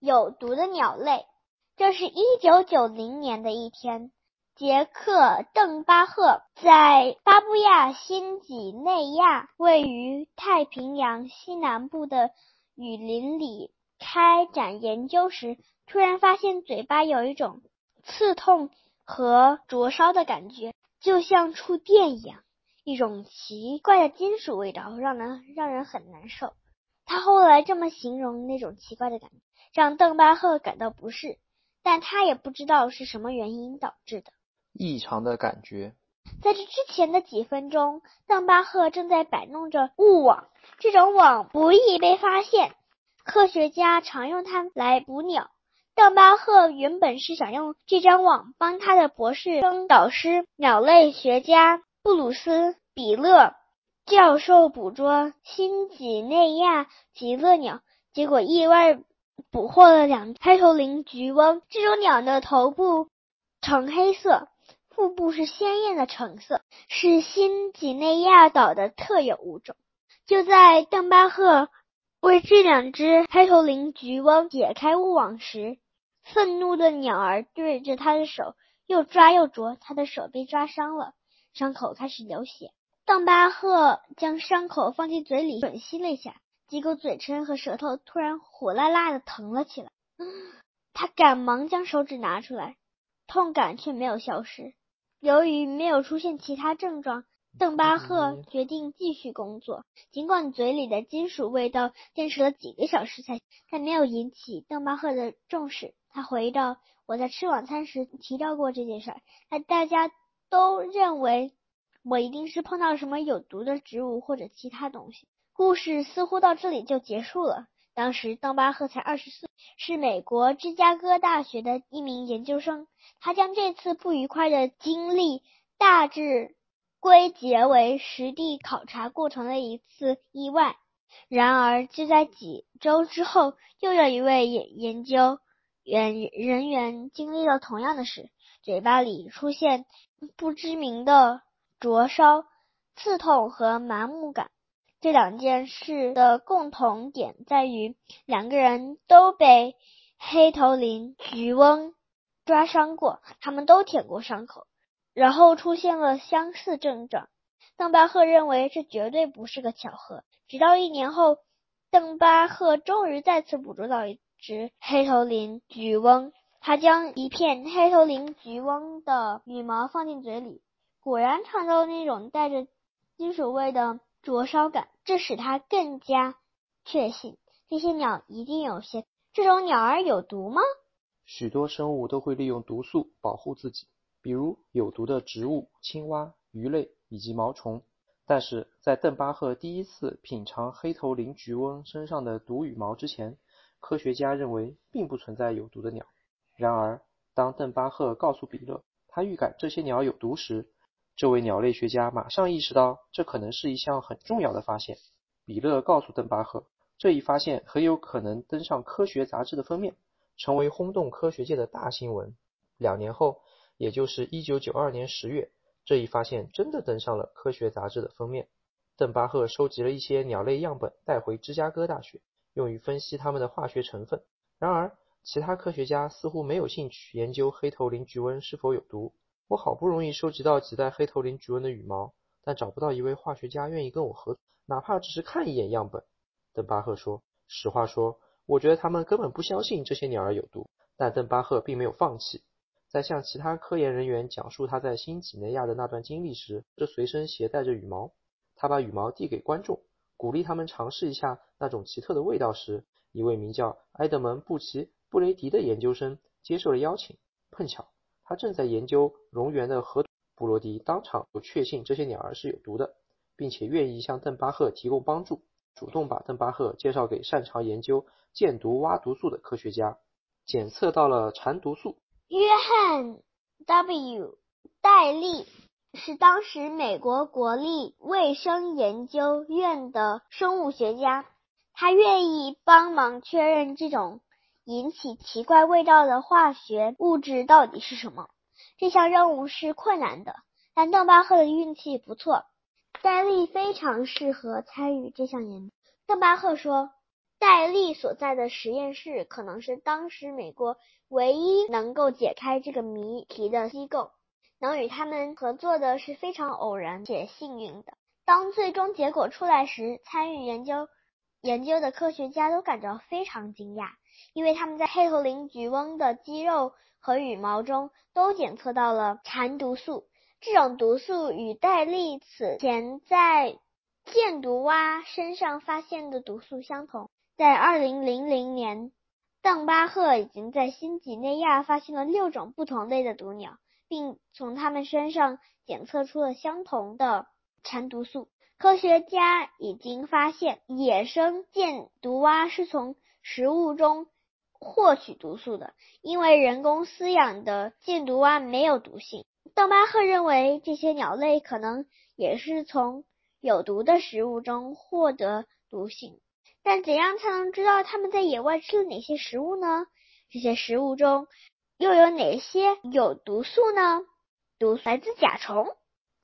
有毒的鸟类。这是一九九零年的一天，杰克·邓巴赫在巴布亚新几内亚位于太平洋西南部的雨林里开展研究时，突然发现嘴巴有一种刺痛和灼烧的感觉，就像触电一样，一种奇怪的金属味道，让人让人很难受。他后来这么形容那种奇怪的感觉，让邓巴赫感到不适。但他也不知道是什么原因导致的异常的感觉。在这之前的几分钟，邓巴赫正在摆弄着雾网，这种网不易被发现。科学家常用它来捕鸟。邓巴赫原本是想用这张网帮他的博士生导师鸟类学家布鲁斯·比勒教授捕捉新几内亚极乐鸟，结果意外。捕获了两黑头林菊翁。这种鸟的头部呈黑色，腹部是鲜艳的橙色，是新几内亚岛的特有物种。就在邓巴赫为这两只黑头林菊翁解开雾网时，愤怒的鸟儿对着他的手又抓又啄，他的手被抓伤了，伤口开始流血。邓巴赫将伤口放进嘴里吮吸了一下。结果嘴唇和舌头突然火辣辣的疼了起来，他赶忙将手指拿出来，痛感却没有消失。由于没有出现其他症状，邓巴赫决定继续工作。尽管嘴里的金属味道坚持了几个小时才，但没有引起邓巴赫的重视。他回忆道：“我在吃晚餐时提到过这件事，但大家都认为我一定是碰到什么有毒的植物或者其他东西。”故事似乎到这里就结束了。当时邓巴赫才二十岁，是美国芝加哥大学的一名研究生。他将这次不愉快的经历大致归结为实地考察过程的一次意外。然而，就在几周之后，又有一位研研究员人员经历了同样的事：嘴巴里出现不知名的灼烧、刺痛和麻木感。这两件事的共同点在于，两个人都被黑头林菊翁抓伤过，他们都舔过伤口，然后出现了相似症状。邓巴赫认为这绝对不是个巧合。直到一年后，邓巴赫终于再次捕捉到一只黑头林菊翁，他将一片黑头林菊翁的羽毛放进嘴里，果然尝到了那种带着金属味的。灼烧感，这使他更加确信这些鸟一定有些。这种鸟儿有毒吗？许多生物都会利用毒素保护自己，比如有毒的植物、青蛙、鱼类以及毛虫。但是在邓巴赫第一次品尝黑头林菊翁身上的毒羽毛之前，科学家认为并不存在有毒的鸟。然而，当邓巴赫告诉比勒他预感这些鸟有毒时，这位鸟类学家马上意识到，这可能是一项很重要的发现。比勒告诉邓巴赫，这一发现很有可能登上科学杂志的封面，成为轰动科学界的大新闻。两年后，也就是1992年10月，这一发现真的登上了科学杂志的封面。邓巴赫收集了一些鸟类样本，带回芝加哥大学，用于分析它们的化学成分。然而，其他科学家似乎没有兴趣研究黑头领菊瘟是否有毒。我好不容易收集到几袋黑头林菊纹的羽毛，但找不到一位化学家愿意跟我合作，哪怕只是看一眼样本。邓巴赫说：“实话说，我觉得他们根本不相信这些鸟儿有毒。”但邓巴赫并没有放弃。在向其他科研人员讲述他在新几内亚的那段经历时，这随身携带着羽毛。他把羽毛递给观众，鼓励他们尝试一下那种奇特的味道时，一位名叫埃德蒙·布奇·布雷迪的研究生接受了邀请。碰巧。他正在研究蝾螈的核布罗迪当场就确信这些鸟儿是有毒的，并且愿意向邓巴赫提供帮助，主动把邓巴赫介绍给擅长研究箭毒蛙毒素的科学家。检测到了蝉毒素。约翰 ·W. 戴利是当时美国国立卫生研究院的生物学家，他愿意帮忙确认这种。引起奇怪味道的化学物质到底是什么？这项任务是困难的，但邓巴赫的运气不错，戴利非常适合参与这项研究。邓巴赫说：“戴利所在的实验室可能是当时美国唯一能够解开这个谜题的机构。能与他们合作的是非常偶然且幸运的。当最终结果出来时，参与研究研究的科学家都感到非常惊讶，因为他们在黑头领菊翁的肌肉和羽毛中都检测到了蚕毒素。这种毒素与戴利此前在箭毒蛙身上发现的毒素相同。在二零零零年，邓巴赫已经在新几内亚发现了六种不同类的毒鸟，并从它们身上检测出了相同的蝉毒素。科学家已经发现，野生箭毒蛙是从食物中获取毒素的，因为人工饲养的箭毒蛙没有毒性。邓巴赫认为，这些鸟类可能也是从有毒的食物中获得毒性。但怎样才能知道它们在野外吃了哪些食物呢？这些食物中又有哪些有毒素呢？毒来自甲虫。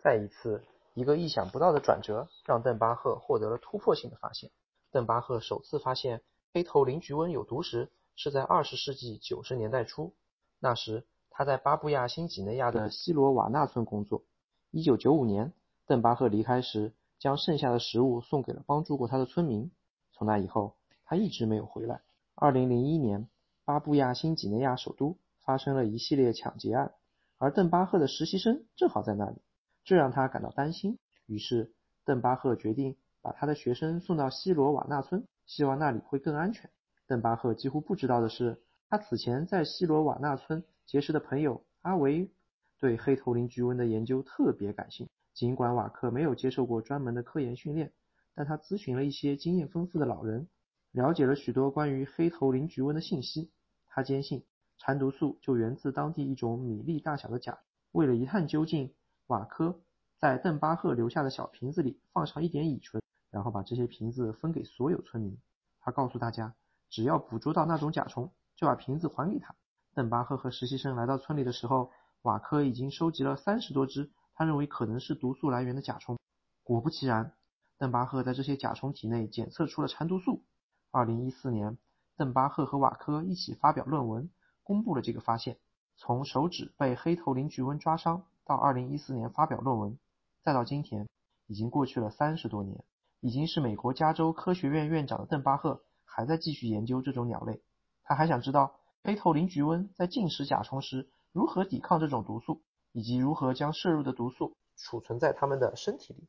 再一次，一个意想不到的转折让邓巴赫获得了突破性的发现。邓巴赫首次发现黑头林菊瘟有毒时是在二十世纪九十年代初，那时他在巴布亚新几内亚的西罗瓦纳村工作。一九九五年，邓巴赫离开时，将剩下的食物送给了帮助过他的村民。从那以后，他一直没有回来。二零零一年，巴布亚新几内亚首都发生了一系列抢劫案，而邓巴赫的实习生正好在那里，这让他感到担心。于是，邓巴赫决定把他的学生送到西罗瓦纳村，希望那里会更安全。邓巴赫几乎不知道的是，他此前在西罗瓦纳村结识的朋友阿维对黑头林菊瘟的研究特别感兴趣。尽管瓦克没有接受过专门的科研训练。但他咨询了一些经验丰富的老人，了解了许多关于黑头林菊瘟的信息。他坚信蚕毒素就源自当地一种米粒大小的甲。为了一探究竟，瓦科在邓巴赫留下的小瓶子里放上一点乙醇，然后把这些瓶子分给所有村民。他告诉大家，只要捕捉到那种甲虫，就把瓶子还给他。邓巴赫和实习生来到村里的时候，瓦科已经收集了三十多只他认为可能是毒素来源的甲虫。果不其然。邓巴赫在这些甲虫体内检测出了蚕毒素。二零一四年，邓巴赫和瓦科一起发表论文，公布了这个发现。从手指被黑头林菊瘟抓伤到二零一四年发表论文，再到今天，已经过去了三十多年。已经是美国加州科学院院长的邓巴赫还在继续研究这种鸟类。他还想知道黑头林菊瘟在进食甲虫时如何抵抗这种毒素，以及如何将摄入的毒素储存在它们的身体里。